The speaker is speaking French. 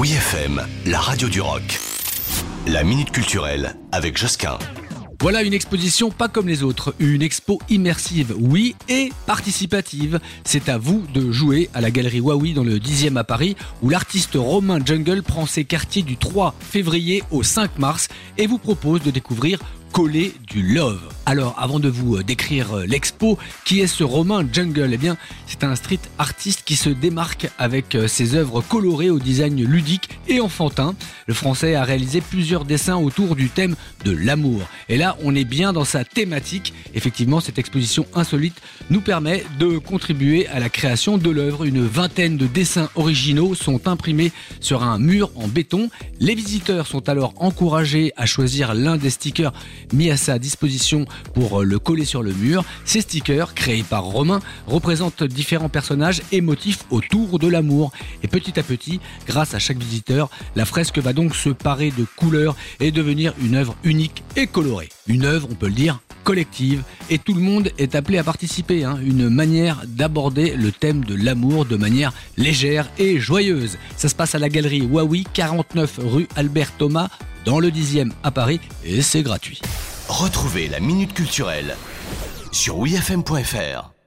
Oui FM, la radio du rock. La minute culturelle avec Josquin. Voilà une exposition pas comme les autres, une expo immersive, oui, et participative. C'est à vous de jouer à la galerie Huawei dans le 10e à Paris, où l'artiste Romain Jungle prend ses quartiers du 3 février au 5 mars et vous propose de découvrir coller du love. Alors, avant de vous euh, décrire euh, l'expo, qui est ce Romain Jungle? Eh bien, c'est un street artiste qui se démarque avec euh, ses œuvres colorées au design ludique et enfantin. Le français a réalisé plusieurs dessins autour du thème de l'amour. Et là, on est bien dans sa thématique. Effectivement, cette exposition insolite nous permet de contribuer à la création de l'œuvre. Une vingtaine de dessins originaux sont imprimés sur un mur en béton. Les visiteurs sont alors encouragés à choisir l'un des stickers mis à sa disposition pour le coller sur le mur. Ces stickers, créés par Romain, représentent différents personnages et motifs autour de l'amour. Et petit à petit, grâce à chaque visiteur, la fresque va donc se parer de couleurs et devenir une œuvre unique et colorée. Une œuvre, on peut le dire, collective et tout le monde est appelé à participer. Hein. Une manière d'aborder le thème de l'amour de manière légère et joyeuse. Ça se passe à la galerie Huawei, 49 rue Albert Thomas, dans le 10e à Paris et c'est gratuit. Retrouvez la minute culturelle sur wifm.fr.